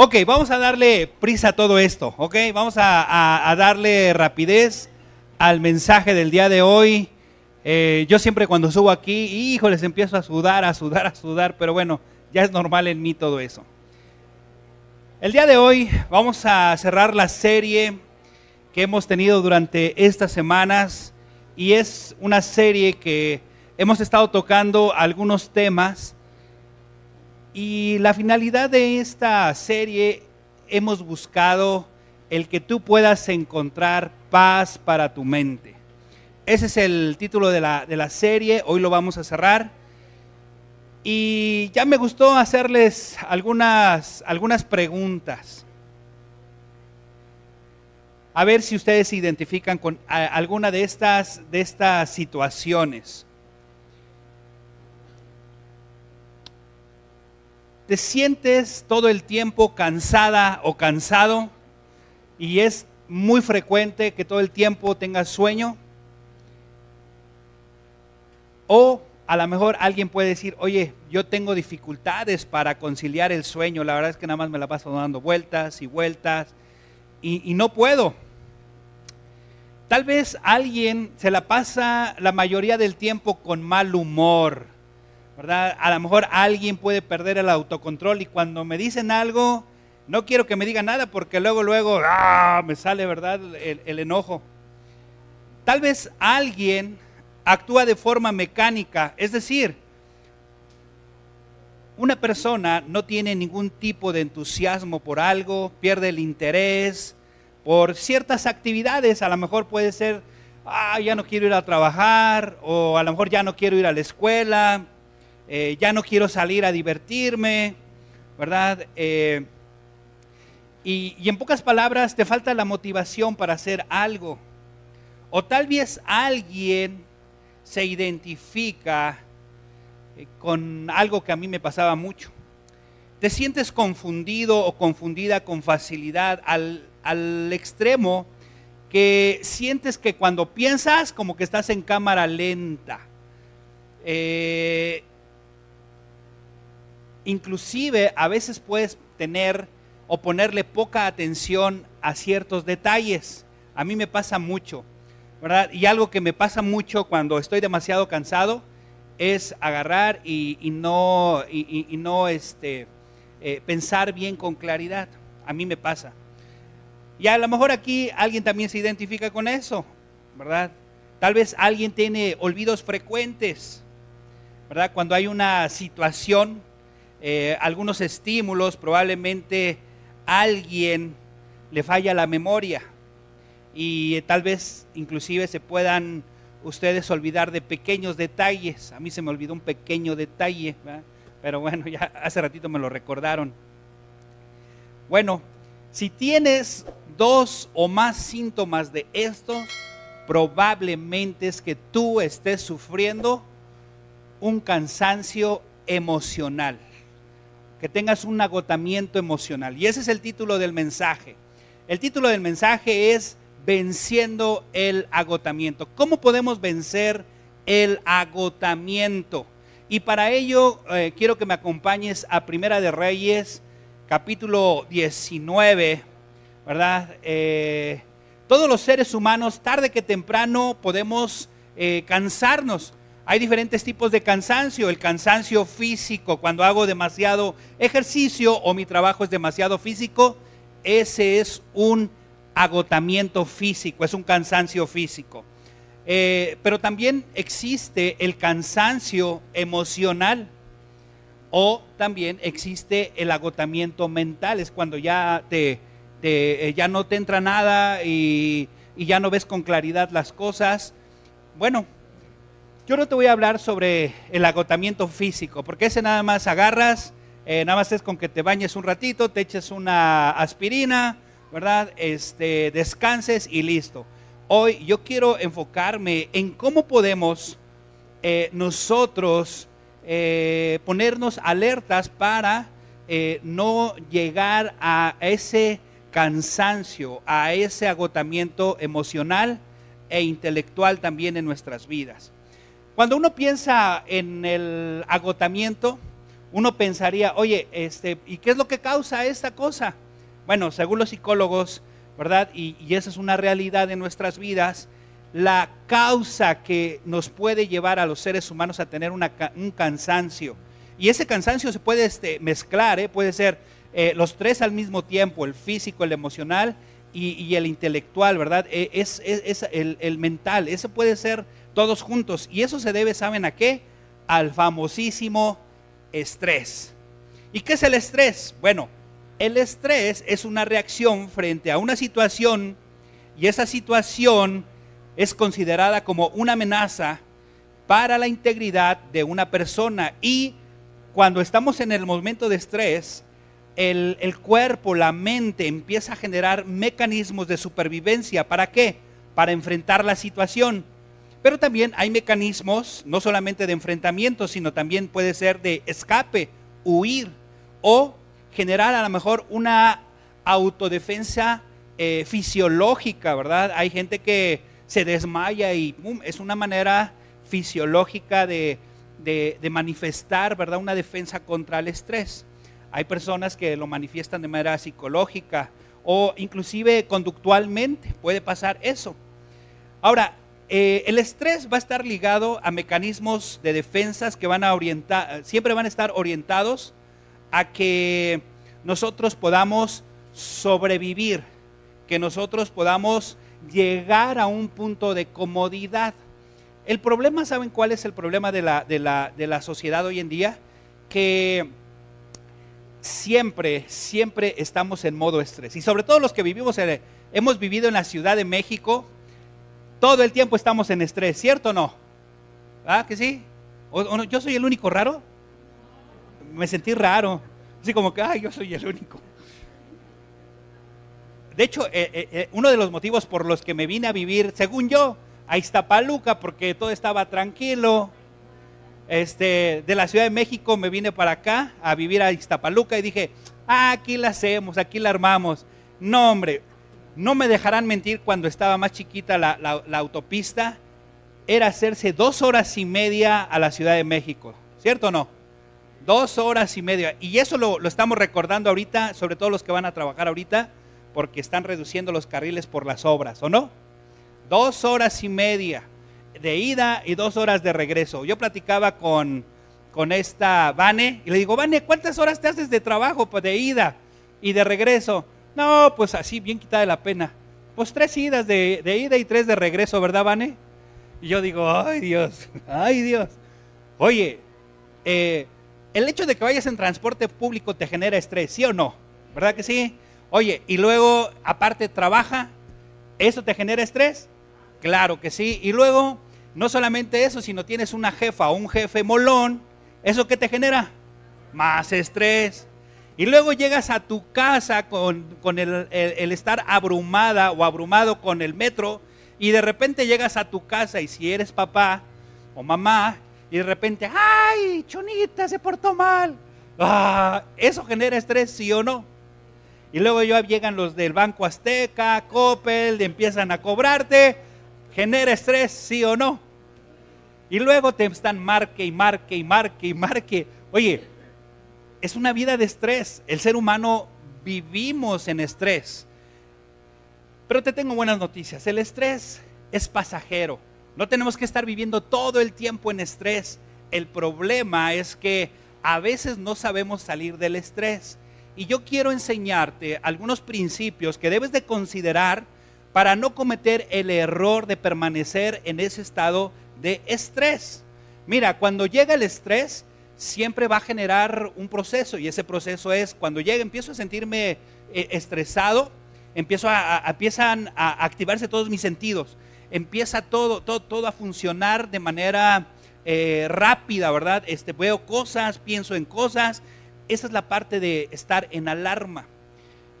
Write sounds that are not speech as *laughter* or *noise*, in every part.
Ok, vamos a darle prisa a todo esto, ok, vamos a, darle rapidez al mensaje del día de hoy. Eh, yo siempre cuando subo aquí, hijo, les empiezo a sudar, a sudar, a sudar, pero bueno, ya es normal en mí todo eso. El día de hoy vamos a cerrar la serie que hemos tenido durante estas semanas y es una serie que hemos estado tocando algunos temas y la finalidad de esta serie hemos buscado el que tú puedas encontrar paz para tu mente. Ese es el título de la, de la serie, hoy lo vamos a cerrar. Y ya me gustó hacerles algunas, algunas preguntas. A ver si ustedes se identifican con alguna de estas, de estas situaciones. ¿Te sientes todo el tiempo cansada o cansado? Y es muy frecuente que todo el tiempo tengas sueño. O a lo mejor alguien puede decir, oye, yo tengo dificultades para conciliar el sueño, la verdad es que nada más me la paso dando vueltas y vueltas y, no puedo. Tal vez alguien se la pasa la mayoría del tiempo con mal humor, ¿verdad? A lo mejor alguien puede perder el autocontrol y cuando me dicen algo, no quiero que me digan nada porque luego, luego, ¡ah! me sale, ¿verdad? el enojo. Tal vez alguien actúa de forma mecánica, es decir, una persona no tiene ningún tipo de entusiasmo por algo, pierde el interés por ciertas actividades, a lo mejor puede ser, ah, ya no quiero ir a trabajar, o a lo mejor ya no quiero ir a la escuela, eh, ya no quiero salir a divertirme, ¿verdad? Eh, y, en pocas palabras, te falta la motivación para hacer algo. O tal vez alguien se identifica eh, con algo que a mí me pasaba mucho. Te sientes confundido o confundida con facilidad al, extremo que sientes que cuando piensas como que estás en cámara lenta. Inclusive a veces puedes tener o ponerle poca atención a ciertos detalles. A mí me pasa mucho. Y algo que me pasa mucho cuando estoy demasiado cansado es agarrar y, no, y, no este, eh, pensar bien con claridad. A mí me pasa. Y a lo mejor aquí alguien también se identifica con eso, ¿verdad? Tal vez alguien tiene olvidos frecuentes, ¿verdad? Cuando hay una situación, eh, algunos estímulos, probablemente alguien le falla la memoria y tal vez inclusive se puedan ustedes olvidar de pequeños detalles. A mí se me olvidó un pequeño detalle, pero bueno, ya hace ratito me lo recordaron. Bueno, si tienes dos o más síntomas de esto, probablemente es que tú estés sufriendo un cansancio emocional, que tengas un agotamiento emocional. Y ese es el título del mensaje. El título del mensaje es venciendo el agotamiento. ¿Cómo podemos vencer el agotamiento? Y para ello eh, quiero que me acompañes a Primera de Reyes, capítulo 19, ¿verdad? Eh, todos los seres humanos, tarde que temprano, podemos eh, cansarnos. Hay diferentes tipos de cansancio. El cansancio físico, cuando hago demasiado ejercicio o mi trabajo es demasiado físico, ese es un agotamiento físico, es un cansancio físico. Eh, pero también existe el cansancio emocional o también existe el agotamiento mental, es cuando ya, te, eh, ya no te entra nada y, ya no ves con claridad las cosas. Bueno, yo no te voy a hablar sobre el agotamiento físico, porque ese nada más agarras, eh, nada más es con que te bañes un ratito, te eches una aspirina, ¿verdad? Este, descanses y listo. Hoy yo quiero enfocarme en cómo podemos eh, nosotros eh, ponernos alertas para no llegar a ese cansancio, a ese agotamiento emocional e intelectual también en nuestras vidas. Cuando uno piensa en el agotamiento, uno pensaría, oye, este, ¿y qué es lo que causa esta cosa? Bueno, según los psicólogos, ¿verdad? Y, esa es una realidad de nuestras vidas. La causa que nos puede llevar a los seres humanos a tener un cansancio. Y ese cansancio se puede este, mezclar, ¿eh? puede ser eh, los tres al mismo tiempo, el físico, el emocional y, el intelectual, ¿verdad? E, es, el, el, mental, eso puede ser todos juntos. Y eso se debe, ¿saben a qué? Al famosísimo estrés. ¿Y qué es el estrés? Bueno, el estrés es una reacción frente a una situación y esa situación es considerada como una amenaza para la integridad de una persona y cuando estamos en el momento de estrés, el, el, cuerpo, la mente empieza a generar mecanismos de supervivencia. ¿Para qué? Para enfrentar la situación. Pero también hay mecanismos, no solamente de enfrentamiento, sino también puede ser de escape, huir o generar a lo mejor una autodefensa eh, fisiológica, ¿verdad? Hay gente que se desmaya y es una manera fisiológica de, manifestar, ¿verdad? Una defensa contra el estrés. Hay personas que lo manifiestan de manera psicológica o inclusive conductualmente, puede pasar eso. Ahora, eh, el estrés va a estar ligado a mecanismos de defensas que van a orientar, siempre van a estar orientados a que nosotros podamos sobrevivir, que nosotros podamos llegar a un punto de comodidad. El problema, ¿saben cuál es el problema de la, de la, sociedad hoy en día? Que siempre, siempre estamos en modo estrés. Y sobre todo los que vivimos, hemos vivido en la Ciudad de México, todo el tiempo estamos en estrés, ¿cierto o no? ¿Ah, que sí? ¿O, ¿Yo soy el único raro? Me sentí raro. Así como que, ay, yo soy el único. De hecho, eh, eh, eh, uno de los motivos por los que me vine a vivir, según yo, a Iztapaluca, porque todo estaba tranquilo. Este, de la Ciudad de México me vine para acá a vivir a Iztapaluca y dije, ah, aquí la hacemos, aquí la armamos. No, hombre, no me dejarán mentir cuando estaba más chiquita la, la autopista, era hacerse dos horas y media a la Ciudad de México, ¿cierto o no? Dos horas y media. Y eso lo, estamos recordando ahorita, sobre todo los que van a trabajar ahorita, porque están reduciendo los carriles por las obras, ¿o no? Dos horas y media de ida y dos horas de regreso. Yo platicaba con, con esta Vane y le digo, Vane, ¿cuántas horas te haces de trabajo pues, de ida y de regreso? No, pues así, bien quitada la pena. Pues tres idas de, de ida y tres de regreso, ¿verdad, Vane? Y yo digo, ay Dios, ay Dios. Oye, eh, el hecho de que vayas en transporte público te genera estrés, ¿sí o no? ¿Verdad que sí? Oye, y luego aparte trabaja, ¿eso te genera estrés? Claro que sí. Y luego, no solamente eso, sino tienes una jefa o un jefe molón, ¿eso qué te genera? Más estrés. Y luego llegas a tu casa con, el, el estar abrumada o abrumado con el metro y de repente llegas a tu casa y si eres papá o mamá y de repente, ¡ay, Chonita se portó mal! Ah, ¿Eso genera estrés, sí o no? Y luego ya llegan los del Banco Azteca, Coppel, empiezan a cobrarte, genera estrés, sí o no. Y luego te están marque y marque y marque y marque. Oye, es una vida de estrés. El ser humano vivimos en estrés. Pero te tengo buenas noticias. El estrés es pasajero. No tenemos que estar viviendo todo el tiempo en estrés. El problema es que a veces no sabemos salir del estrés. Y yo quiero enseñarte algunos principios que debes de considerar para no cometer el error de permanecer en ese estado de estrés. Mira, cuando llega el estrés, siempre va a generar un proceso y ese proceso es cuando llega, empiezo a sentirme eh, estresado, empiezo a, empiezan a activarse todos mis sentidos empieza todo, todo, todo a funcionar de manera eh, rápida, ¿verdad? Este, veo cosas, pienso en cosas. Esa es la parte de estar en alarma.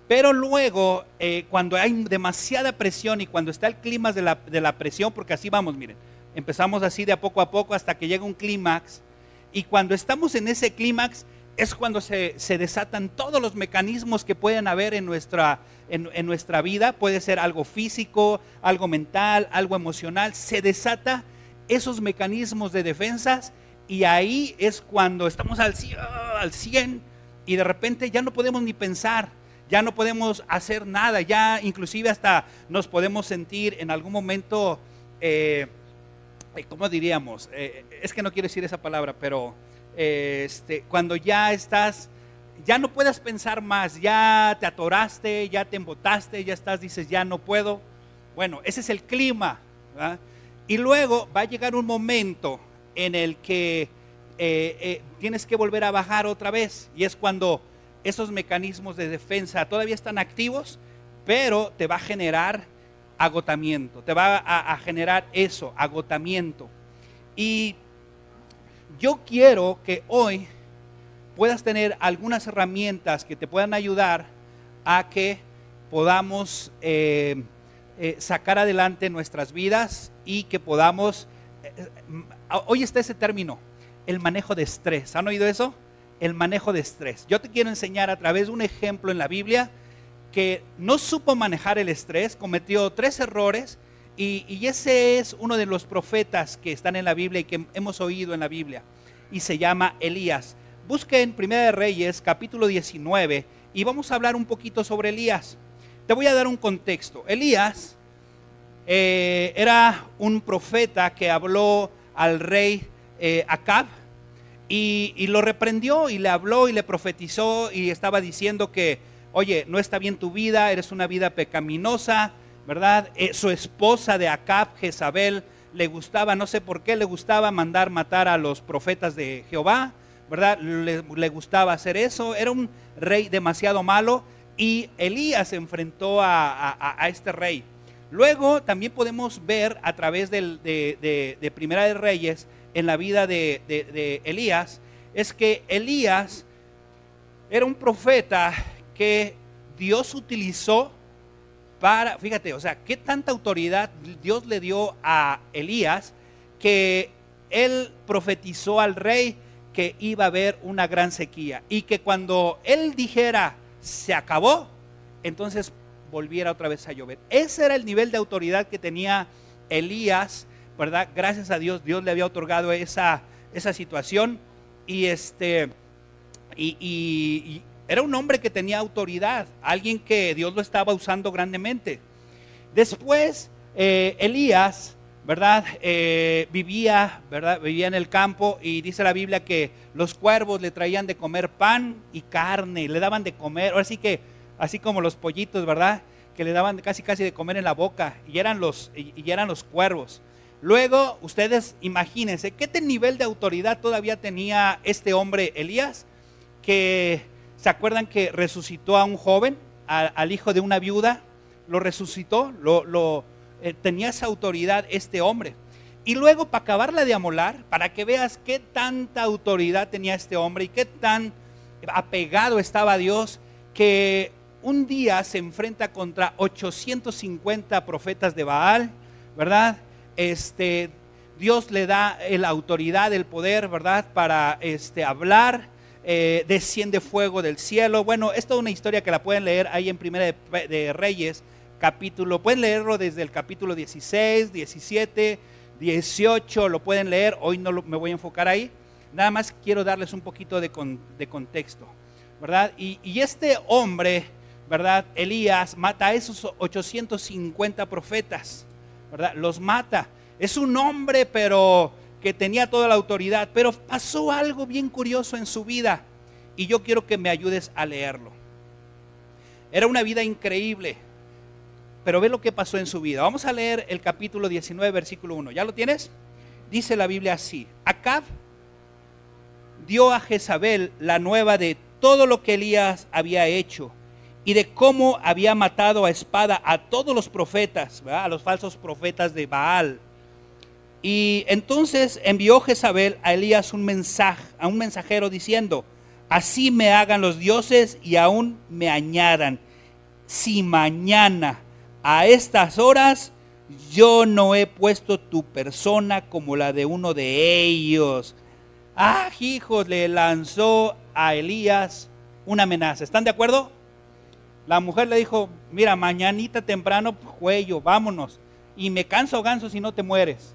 Pero luego, eh, cuando hay demasiada presión y cuando está el clima de la, de la presión, porque así vamos, miren, empezamos así de a poco a poco hasta que llega un clímax. Y cuando estamos en ese clímax, es cuando se, desatan todos los mecanismos que pueden haber en nuestra, en, nuestra vida. Puede ser algo físico, algo mental, algo emocional. Se desata esos mecanismos de defensas y ahí es cuando estamos al 100, al 100 y de repente ya no podemos ni pensar, ya no podemos hacer nada, ya inclusive hasta nos podemos sentir en algún momento, eh, ¿cómo diríamos? Eh, es que no quiero decir esa palabra, pero este, cuando ya estás, ya no puedes pensar más, ya te atoraste, ya te embotaste, ya estás, dices, ya no puedo. Bueno, ese es el clima. Y luego va a llegar un momento en el que tienes que volver a bajar otra vez. Y es cuando esos mecanismos de defensa todavía están activos, pero te va a generar agotamiento, te va a, generar eso, agotamiento. Y yo quiero que hoy puedas tener algunas herramientas que te puedan ayudar a que podamos eh, eh, sacar adelante nuestras vidas y que podamos, eh, hoy está ese término, el manejo de estrés. ¿Han oído eso? el manejo de estrés. Yo te quiero enseñar a través de un ejemplo en la Biblia que no supo manejar el estrés, cometió tres errores y, ese es uno de los profetas que están en la Biblia y que hemos oído en la Biblia y se llama Elías. Busquen Primera de Reyes capítulo 19 y vamos a hablar un poquito sobre Elías. Te voy a dar un contexto. Elías eh, era un profeta que habló al rey eh, Acab y, lo reprendió y le habló y le profetizó y estaba diciendo que, oye, no está bien tu vida, eres una vida pecaminosa, ¿verdad? Eh, su esposa de Acab, Jezabel, le gustaba, no sé por qué, le gustaba mandar matar a los profetas de Jehová, ¿verdad? Le, gustaba hacer eso, era un rey demasiado malo y Elías se enfrentó a, este rey. Luego también podemos ver a través de Primera de Reyes en la vida de, Elías es que Elías era un profeta que Dios utilizó para, fíjate, o sea, qué tanta autoridad Dios le dio a Elías que él profetizó al rey que iba a haber una gran sequía y que cuando él dijera se acabó, entonces volviera otra vez a llover. Ese era el nivel de autoridad que tenía Elías ¿verdad? Gracias a Dios, Dios le había otorgado esa, esa situación y este y, era un hombre que tenía autoridad, alguien que Dios lo estaba usando grandemente. Después, eh, Elías, ¿verdad? Eh, vivía, ¿verdad? Vivía en el campo y dice la Biblia que los cuervos le traían de comer pan y carne, le daban de comer, ahora que, así como los pollitos, ¿verdad? Que le daban casi casi de comer en la boca y eran los, y eran los cuervos. Luego, ustedes imagínense, ¿qué nivel de autoridad todavía tenía este hombre Elías? Que se acuerdan que resucitó a un joven, al hijo de una viuda, lo resucitó, lo, eh, tenía esa autoridad este hombre. Y luego, para acabarla de amolar, para que veas qué tanta autoridad tenía este hombre y qué tan apegado estaba a Dios, que un día se enfrenta contra 850 profetas de Baal, ¿verdad? este, Dios le da la autoridad, el poder, ¿verdad? Para este, hablar, eh, desciende fuego del cielo. Bueno, es una historia que la pueden leer ahí en Primera de, Reyes, capítulo, pueden leerlo desde el capítulo 16, 17, 18, lo pueden leer, hoy no me voy a enfocar ahí, nada más quiero darles un poquito de, contexto, ¿verdad? Y, y, este hombre, ¿verdad? Elías mata a esos 850 profetas, ¿verdad? Los mata. Es un hombre, pero que tenía toda la autoridad, pero pasó algo bien curioso en su vida y yo quiero que me ayudes a leerlo. Era una vida increíble, pero ve lo que pasó en su vida. Vamos a leer el capítulo 19, versículo 1. ¿Ya lo tienes? Dice la Biblia así. Acab dio a Jezabel la nueva de todo lo que Elías había hecho y de cómo había matado a espada a todos los profetas, a los falsos profetas de Baal. Y entonces envió Jezabel a Elías un mensaje, a un mensajero diciendo, así me hagan los dioses y aún me añadan, si mañana a estas horas yo no he puesto tu persona como la de uno de ellos. Ah, hijos, le lanzó a Elías una amenaza. ¿Están de acuerdo? La mujer le dijo, mira, mañanita temprano, cuello, vámonos. Y me canso ganso si no te mueres.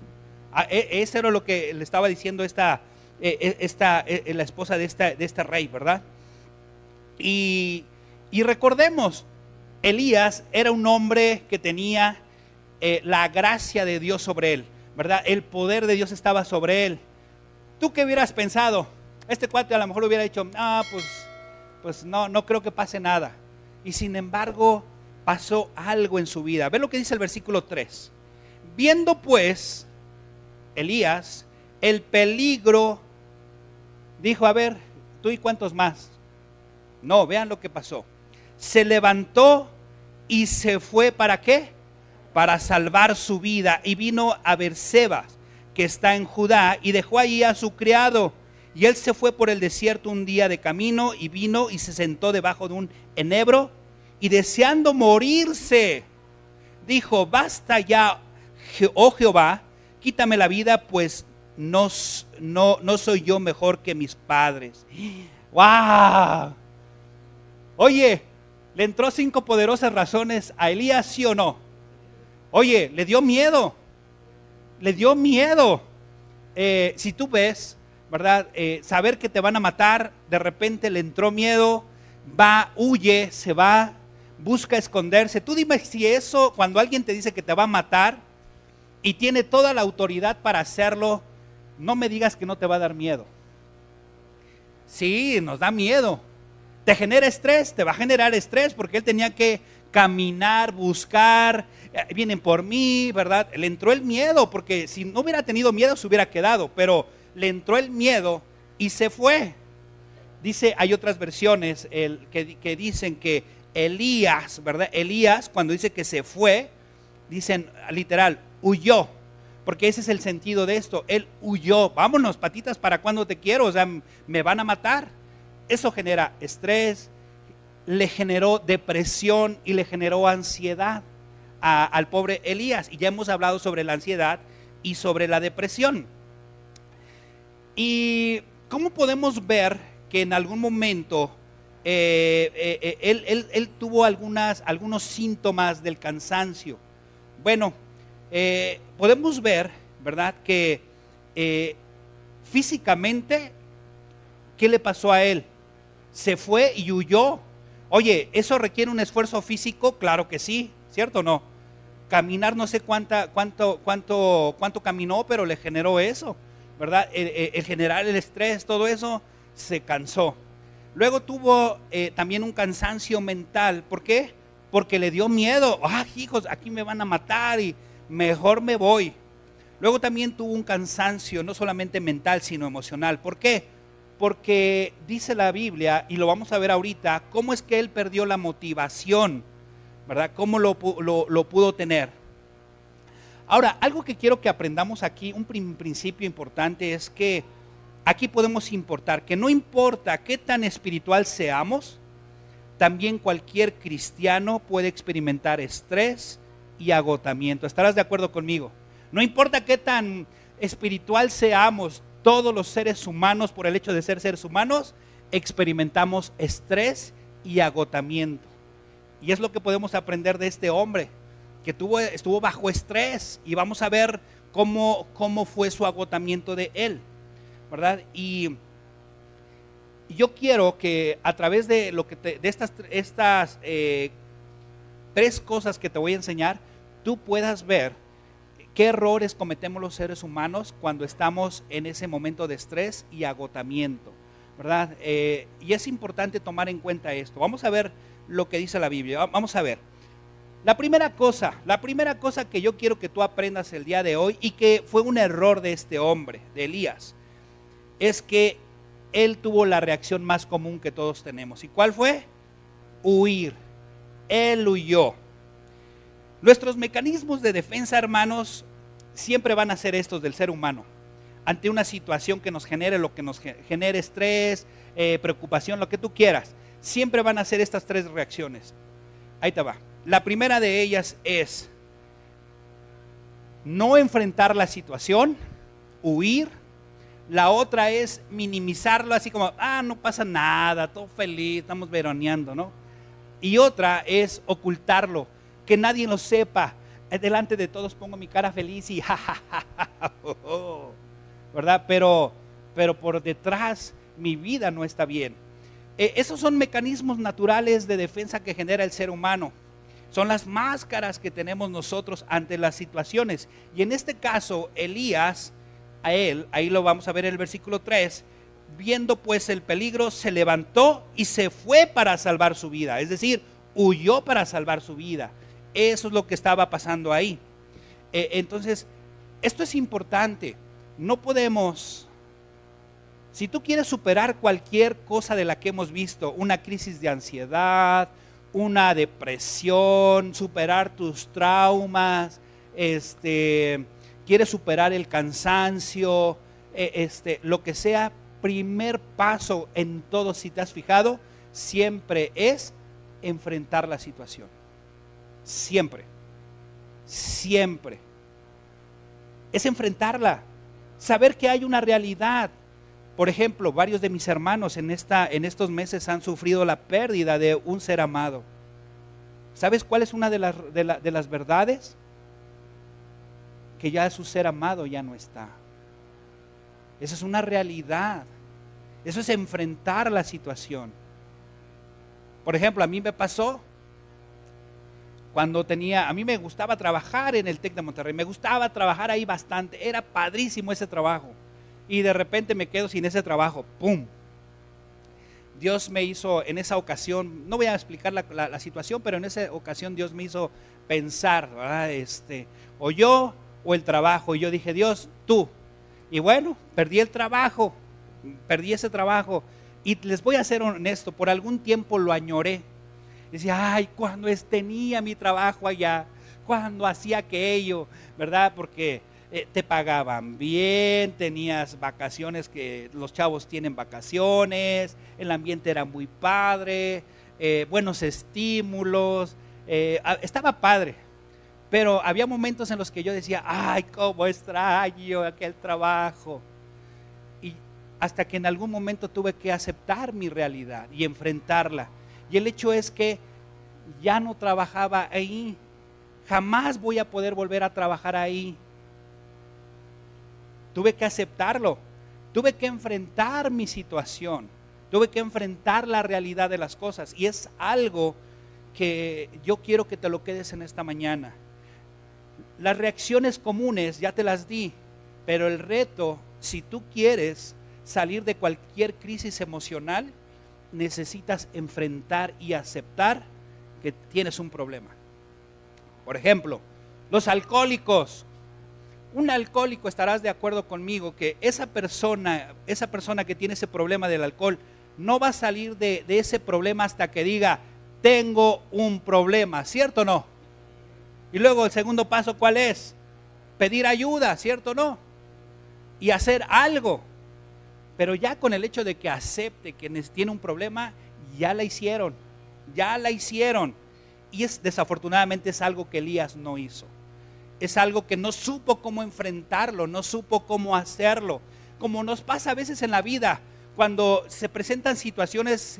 Ah, e, ese era lo que le estaba diciendo esta, eh, eh, esta, la esposa de, esta, de este rey, ¿verdad? Y, y, recordemos, Elías era un hombre que tenía la gracia de Dios sobre él, ¿verdad? El poder de Dios estaba sobre él. ¿Tú qué hubieras pensado? Este cuate a lo mejor hubiera dicho, ah, pues, pues no, no creo que pase nada. Y sin embargo, pasó algo en su vida. Ve lo que dice el versículo 3. Viendo pues Elías el peligro, dijo, a ver, tú y cuántos más. No, vean lo que pasó. Se levantó y se fue para qué? Para salvar su vida y vino a Berseba, que está en Judá, y dejó allí a su criado. Y él se fue por el desierto un día de camino y vino y se sentó debajo de un enebro y deseando morirse, dijo, basta ya, oh Jehová, quítame la vida, pues no, no, no soy yo mejor que mis padres. ¡Wow! Oye, le entró cinco poderosas razones a Elías, sí o no. Oye, le dio miedo. Le dio miedo. Eh, si tú ves, ¿verdad? Eh, saber que te van a matar, de repente le entró miedo, va, huye, se va busca esconderse. Tú dime si eso, cuando alguien te dice que te va a matar y tiene toda la autoridad para hacerlo, no me digas que no te va a dar miedo. Sí, nos da miedo. Te genera estrés, te va a generar estrés porque él tenía que caminar, buscar, eh, vienen por mí, ¿verdad? Le entró el miedo porque si no hubiera tenido miedo se hubiera quedado, pero le entró el miedo y se fue. Dice, hay otras versiones que, que dicen que Elías, ¿verdad? Elías, cuando dice que se fue, dicen literal, huyó. Porque ese es el sentido de esto. Él huyó. Vámonos, patitas, ¿para cuando te quiero? O sea, me van a matar. Eso genera estrés, le generó depresión y le generó ansiedad al pobre Elías. Y ya hemos hablado sobre la ansiedad y sobre la depresión. ¿Y cómo podemos ver que en algún momento eh, eh, eh, él, tuvo algunas, algunos síntomas del cansancio. Bueno, podemos ver, ¿verdad? Que físicamente, ¿qué le pasó a él? Se fue y huyó. Oye, ¿eso requiere un esfuerzo físico? Claro que sí, ¿cierto o no? Caminar no sé cuánta, cuánto, cuánto, cuánto caminó, pero le generó eso, ¿verdad? el generar el estrés, todo eso, se cansó. Luego tuvo eh, también un cansancio mental. ¿Por qué? Porque le dio miedo. Ah, hijos, aquí me van a matar y mejor me voy. Luego también tuvo un cansancio, no solamente mental, sino emocional. ¿Por qué? Porque dice la Biblia, y lo vamos a ver ahorita, cómo es que él perdió la motivación, ¿verdad? ¿Cómo lo, lo pudo tener? Ahora, algo que quiero que aprendamos aquí, un principio importante es que aquí podemos importar que no importa qué tan espiritual seamos, también cualquier cristiano puede experimentar estrés y agotamiento. ¿Estarás de acuerdo conmigo? No importa qué tan espiritual seamos, todos los seres humanos, por el hecho de ser seres humanos, experimentamos estrés y agotamiento. Y es lo que podemos aprender de este hombre, que tuvo, estuvo bajo estrés, y vamos a ver cómo, cómo fue su agotamiento de él. ¿verdad? Y yo quiero que a través de, lo que de estas, estas eh, tres cosas que te voy a enseñar, tú puedas ver qué errores cometemos los seres humanos cuando estamos en ese momento de estrés y agotamiento, ¿verdad? Eh, y es importante tomar en cuenta esto. Vamos a ver lo que dice la Biblia. Vamos a ver. La primera cosa, la primera cosa que yo quiero que tú aprendas el día de hoy y que fue un error de este hombre, de Elías, es que él tuvo la reacción más común que todos tenemos. ¿Y cuál fue? Huir. Él huyó. Nuestros mecanismos de defensa, hermanos, siempre van a ser estos del ser humano. Ante una situación que nos genere lo que nos genere estrés, eh, preocupación, lo que tú quieras, siempre van a ser estas tres reacciones. Ahí te va. La primera de ellas es no enfrentar la situación, huir, la otra es minimizarlo así como, ah, no pasa nada, todo feliz, estamos veroneando, ¿no? Y otra es ocultarlo, que nadie lo sepa. Delante de todos pongo mi cara feliz y *laughs* ja, ¿verdad? Pero pero por detrás mi vida no está bien. Eh, esos son mecanismos naturales de defensa que genera el ser humano. Son las máscaras que tenemos nosotros ante las situaciones. Y en este caso, Elías, a él, ahí lo vamos a ver en el versículo 3, viendo pues el peligro, se levantó y se fue para salvar su vida. Es decir, huyó para salvar su vida. Eso es lo que estaba pasando ahí. Eh, entonces, esto es importante. No podemos si tú quieres superar cualquier cosa de la que hemos visto, una crisis de ansiedad, una depresión, superar tus traumas, este, quieres superar el cansancio, e, este, lo que sea, primer paso en todo, si te has fijado, siempre es enfrentar la situación. Siempre. Siempre. Es enfrentarla. Saber que hay una realidad por ejemplo, varios de mis hermanos en, esta, en estos meses han sufrido la pérdida de un ser amado. ¿Sabes cuál es una de las, de, las verdades? Que ya su ser amado ya no está. Esa es una realidad. Eso es enfrentar la situación. Por ejemplo, a mí me pasó cuando tenía, a mí me gustaba trabajar en el TEC de Monterrey, me gustaba trabajar ahí bastante, era padrísimo ese trabajo y de repente me quedo sin ese trabajo. ¡Pum! Dios me hizo en esa ocasión, no voy a explicar la, situación, pero en esa ocasión Dios me hizo pensar, ¿verdad? Este, o yo o el trabajo. Y yo dije, Dios, tú. Y bueno, perdí el trabajo, perdí ese trabajo. Y les voy a ser honesto, por algún tiempo lo añoré. Decía, ay, cuando tenía mi trabajo allá, cuando hacía aquello, ¿verdad? Porque eh, te pagaban bien, tenías vacaciones que los chavos tienen vacaciones, el ambiente era muy padre, eh, buenos estímulos, eh, estaba padre. Pero había momentos en los que yo decía, ay, cómo extraño aquel trabajo. Y hasta que en algún momento tuve que aceptar mi realidad y enfrentarla. Y el hecho es que ya no trabajaba ahí. Jamás voy a poder volver a trabajar ahí. Tuve que aceptarlo. Tuve que enfrentar mi situación. Tuve que enfrentar la realidad de las cosas. Y es algo que yo quiero que te lo quedes en esta mañana. Las reacciones comunes ya te las di, pero el reto, si tú quieres salir de cualquier crisis emocional, necesitas enfrentar y aceptar que tienes un problema. Por ejemplo, los alcohólicos un alcohólico estarás de acuerdo conmigo que esa persona, esa persona que tiene ese problema del alcohol, no va a salir de, ese problema hasta que diga, tengo un problema, ¿cierto o no? Y luego el segundo paso, ¿cuál es? Pedir ayuda, ¿cierto o no? Y hacer algo. Pero ya con el hecho de que acepte que tiene un problema, ya la hicieron, ya la hicieron. Y es desafortunadamente es algo que Elías no hizo es algo que no supo cómo enfrentarlo, no supo cómo hacerlo. Como nos pasa a veces en la vida, cuando se presentan situaciones,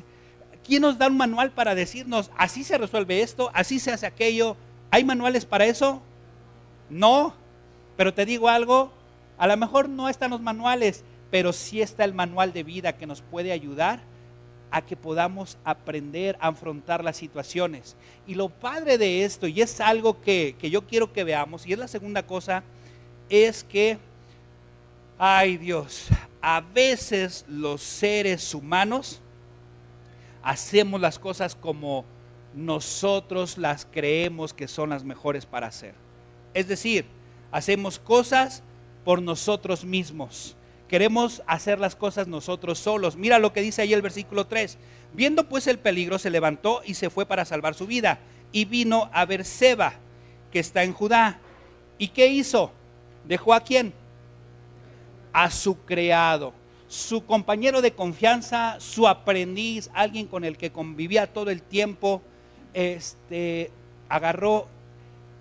¿quién nos da un manual para decirnos, así se resuelve esto, así se hace aquello? ¿Hay manuales para eso? No, pero te digo algo, a lo mejor no están los manuales, pero sí está el manual de vida que nos puede ayudar a que podamos aprender a afrontar las situaciones. Y lo padre de esto, y es algo que, yo quiero que veamos, y es la segunda cosa, es que, ay Dios, a veces los seres humanos hacemos las cosas como nosotros las creemos que son las mejores para hacer. Es decir, hacemos cosas por nosotros mismos Queremos hacer las cosas nosotros solos. Mira lo que dice ahí el versículo 3. Viendo pues el peligro, se levantó y se fue para salvar su vida. Y vino a ver Seba, que está en Judá. ¿Y qué hizo? ¿Dejó a quién? A su creado, su compañero de confianza, su aprendiz, alguien con el que convivía todo el tiempo. Este, agarró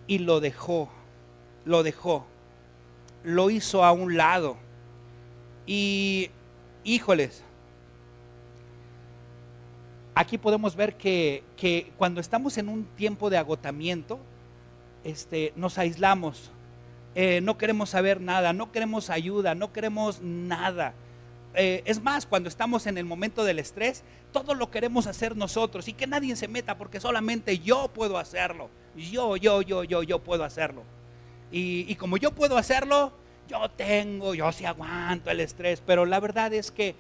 y lo dejó, lo dejó, lo hizo a un lado y, híjoles, aquí podemos ver que, cuando estamos en un tiempo de agotamiento, este, nos aislamos, eh, no queremos saber nada, no queremos ayuda, no queremos nada. Eh, es más, cuando estamos en el momento del estrés, todo lo queremos hacer nosotros y que nadie se meta porque solamente yo puedo hacerlo. Yo, yo, yo, yo, yo puedo hacerlo. Y, como yo puedo hacerlo, yo tengo, yo sí aguanto el estrés, pero la verdad es que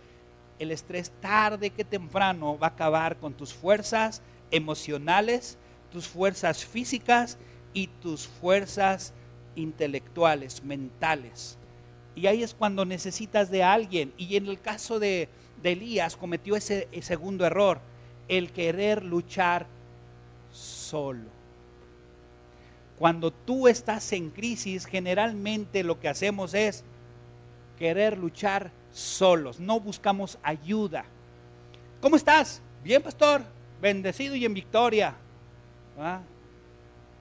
el estrés tarde que temprano va a acabar con tus fuerzas emocionales, tus fuerzas físicas y tus fuerzas intelectuales, mentales. Y ahí es cuando necesitas de alguien. Y en el caso de, Elías cometió ese segundo error, el querer luchar solo. Cuando tú estás en crisis, generalmente lo que hacemos es querer luchar solos, no buscamos ayuda. ¿Cómo estás? Bien, pastor, bendecido y en victoria.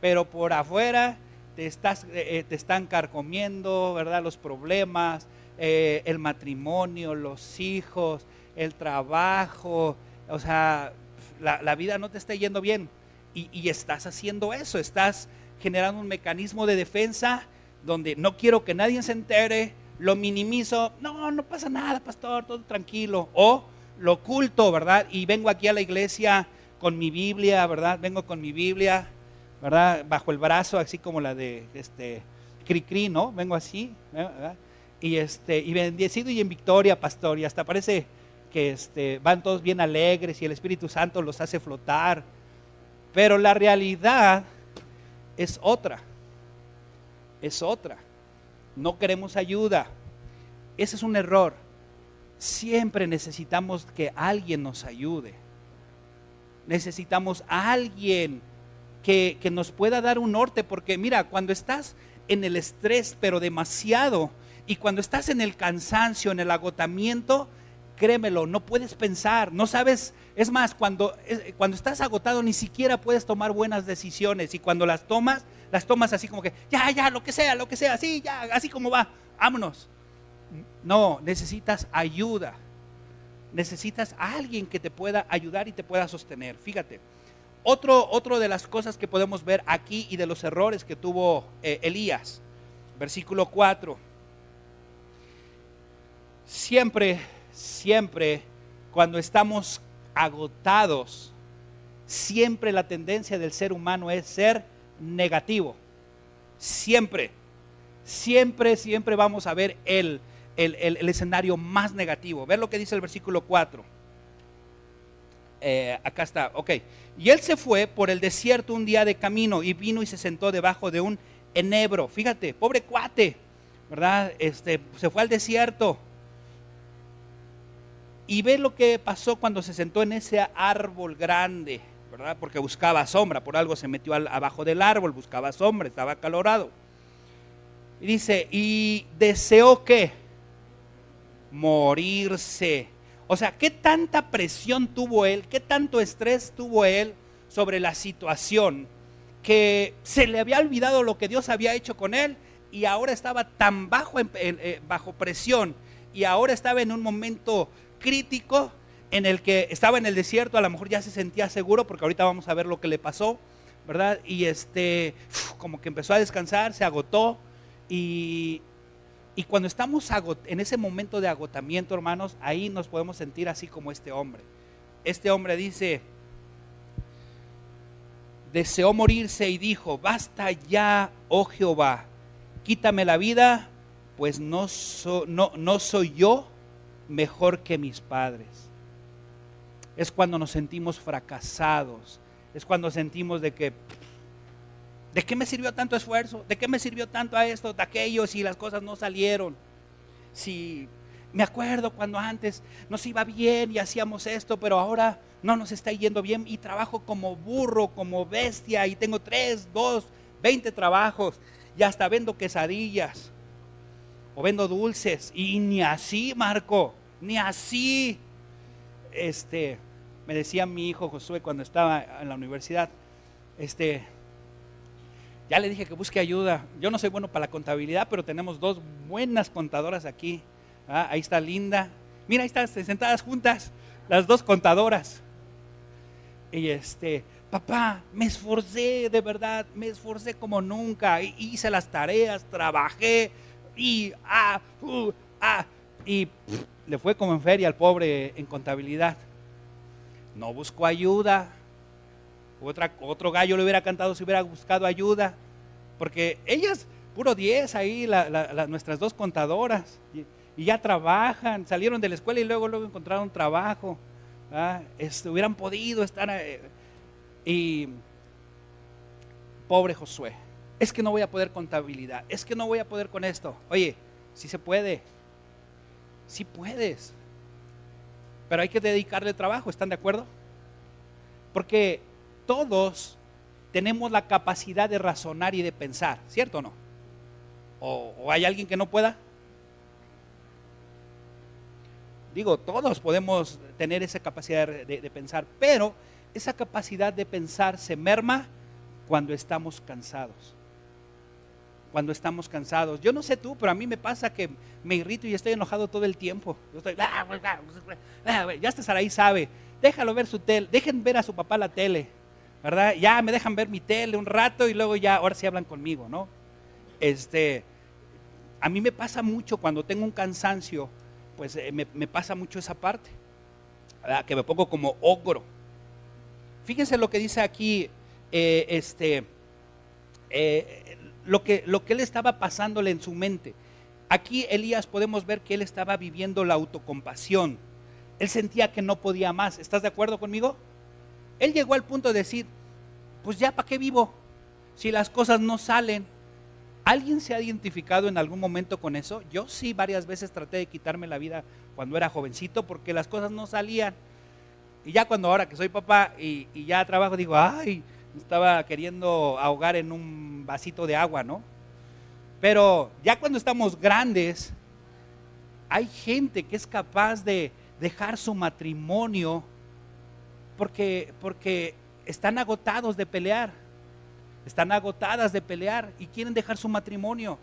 Pero por afuera te, estás, eh, eh, te están carcomiendo, ¿verdad? Los problemas, eh, el matrimonio, los hijos, el trabajo, o sea, la, vida no te está yendo bien. Y, y, estás haciendo eso, estás generando un mecanismo de defensa donde no quiero que nadie se entere, lo minimizo, no, no pasa nada, pastor, todo tranquilo. O lo oculto, ¿verdad? Y vengo aquí a la iglesia con mi Biblia, ¿verdad? Vengo con mi Biblia ¿verdad? Bajo el brazo, así como la de este Cricri, ¿no? Vengo así, ¿verdad? Y este, y bendecido y en victoria, pastor, y hasta parece que este, van todos bien alegres y el Espíritu Santo los hace flotar. Pero la realidad es otra. Es otra. No queremos ayuda. Ese es un error. Siempre necesitamos que alguien nos ayude. Necesitamos a alguien que, nos pueda dar un norte, porque mira, cuando estás en el estrés, pero demasiado, y cuando estás en el cansancio, en el agotamiento, créemelo, no puedes pensar, no sabes, es más, cuando, cuando estás agotado ni siquiera puedes tomar buenas decisiones y cuando las tomas, las tomas así como que, ya, ya, lo que sea, lo que sea, sí, ya, así como va, vámonos. No, necesitas ayuda, necesitas a alguien que te pueda ayudar y te pueda sostener. Fíjate, otro, de las cosas que podemos ver aquí y de los errores que tuvo eh, Elías, versículo 4. Siempre, siempre, cuando estamos agotados, siempre la tendencia del ser humano es ser negativo. Siempre, siempre, siempre vamos a ver el, el, el escenario más negativo. Ver lo que dice el versículo 4. Eh, acá está, ok. Y él se fue por el desierto un día de camino y vino y se sentó debajo de un enebro. Fíjate, pobre cuate, ¿verdad? Este, se fue al desierto. Y ve lo que pasó cuando se sentó en ese árbol grande, ¿verdad? Porque buscaba sombra, por algo se metió abajo del árbol, buscaba sombra, estaba calorado. Y dice, y deseó que morirse. O sea, ¿qué tanta presión tuvo él? ¿Qué tanto estrés tuvo él sobre la situación? Que se le había olvidado lo que Dios había hecho con él y ahora estaba tan bajo, eh, bajo presión y ahora estaba en un momento crítico en el que estaba en el desierto, a lo mejor ya se sentía seguro porque ahorita vamos a ver lo que le pasó, ¿verdad? Y este, como que empezó a descansar, se agotó y, y cuando estamos en ese momento de agotamiento, hermanos, ahí nos podemos sentir así como este hombre. Este hombre dice, deseó morirse y dijo, basta ya, oh Jehová, quítame la vida, pues no, no, no soy yo mejor que mis padres. Es cuando nos sentimos fracasados, es cuando sentimos de que ¿De qué me sirvió tanto esfuerzo? ¿De qué me sirvió tanto a esto, de aquello, si las cosas no salieron? Si me acuerdo cuando antes nos iba bien y hacíamos esto, pero ahora no nos está yendo bien y trabajo como burro, como bestia y tengo tres, dos, veinte trabajos y hasta vendo quesadillas o vendo dulces y ni así, Marco, ni así. Este, me decía mi hijo Josué cuando estaba en la universidad, este, ya le dije que busque ayuda. Yo no soy bueno para la contabilidad, pero tenemos dos buenas contadoras aquí. Ah, ahí está Linda. Mira, ahí están sentadas juntas, las dos contadoras. Y este, papá, me esforcé de verdad, me esforcé como nunca. Hice las tareas, trabajé y ah, uh, ah, y le fue como en feria al pobre en contabilidad. No buscó ayuda. Otra, otro gallo le hubiera cantado si hubiera buscado ayuda. Porque ellas, puro 10 ahí, nuestras dos contadoras, y, ya trabajan, salieron de la escuela y luego, luego encontraron trabajo. Este, hubieran podido estar... Eh, y pobre Josué, es que no voy a poder contabilidad, es que no voy a poder con esto. Oye, si se puede, si puedes, pero hay que dedicarle trabajo, ¿están de acuerdo? Porque todos tenemos la capacidad de razonar y de pensar, ¿cierto o no? ¿O, hay alguien que no pueda? Digo, todos podemos tener esa capacidad de pensar, pero esa capacidad de pensar se merma cuando estamos cansados. Cuando estamos cansados. Yo no sé tú, pero a mí me pasa que me irrito y estoy enojado todo el tiempo. Yo estoy, ah, ah, ah, ya hasta Saraí sabe. Déjalo ver su tele, dejen ver a su papá la tele, ¿verdad? Ya me dejan ver mi tele un rato y luego ya, ahora sí hablan conmigo, ¿no? Este, a mí me pasa mucho cuando tengo un cansancio, pues eh, me, pasa mucho esa parte, que me pongo como ogro. Fíjense lo que dice aquí eh, este, eh, lo, que, lo que él estaba pasándole en su mente. Aquí Elías podemos ver que él estaba viviendo la autocompasión. Él sentía que no podía más. ¿Estás de acuerdo conmigo? Él llegó al punto de decir, pues ya, ¿para qué vivo? Si las cosas no salen. ¿Alguien se ha identificado en algún momento con eso? Yo sí varias veces traté de quitarme la vida cuando era jovencito porque las cosas no salían. Y ya cuando ahora que soy papá y, y ya trabajo digo, ay, estaba queriendo ahogar en un vasito de agua, ¿no? Pero ya cuando estamos grandes, hay gente que es capaz de dejar su matrimonio porque, porque están agotados de pelear, están agotadas de pelear y quieren dejar su matrimonio.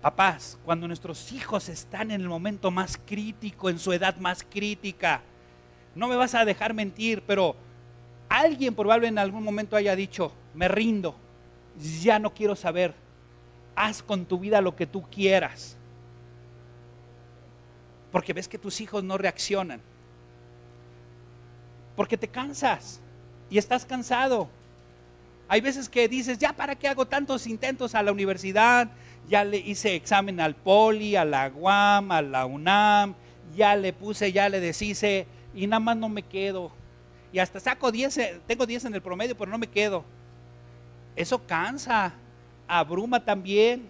Papás, cuando nuestros hijos están en el momento más crítico, en su edad más crítica, no me vas a dejar mentir, pero alguien probablemente en algún momento haya dicho, me rindo, ya no quiero saber, haz con tu vida lo que tú quieras. Porque ves que tus hijos no reaccionan. Porque te cansas y estás cansado. Hay veces que dices, ya para qué hago tantos intentos a la universidad, ya le hice examen al Poli, a la UAM, a la UNAM, ya le puse, ya le deshice y nada más no me quedo y hasta saco 10, eh, tengo 10 en el promedio, pero no me quedo. Eso cansa, abruma también.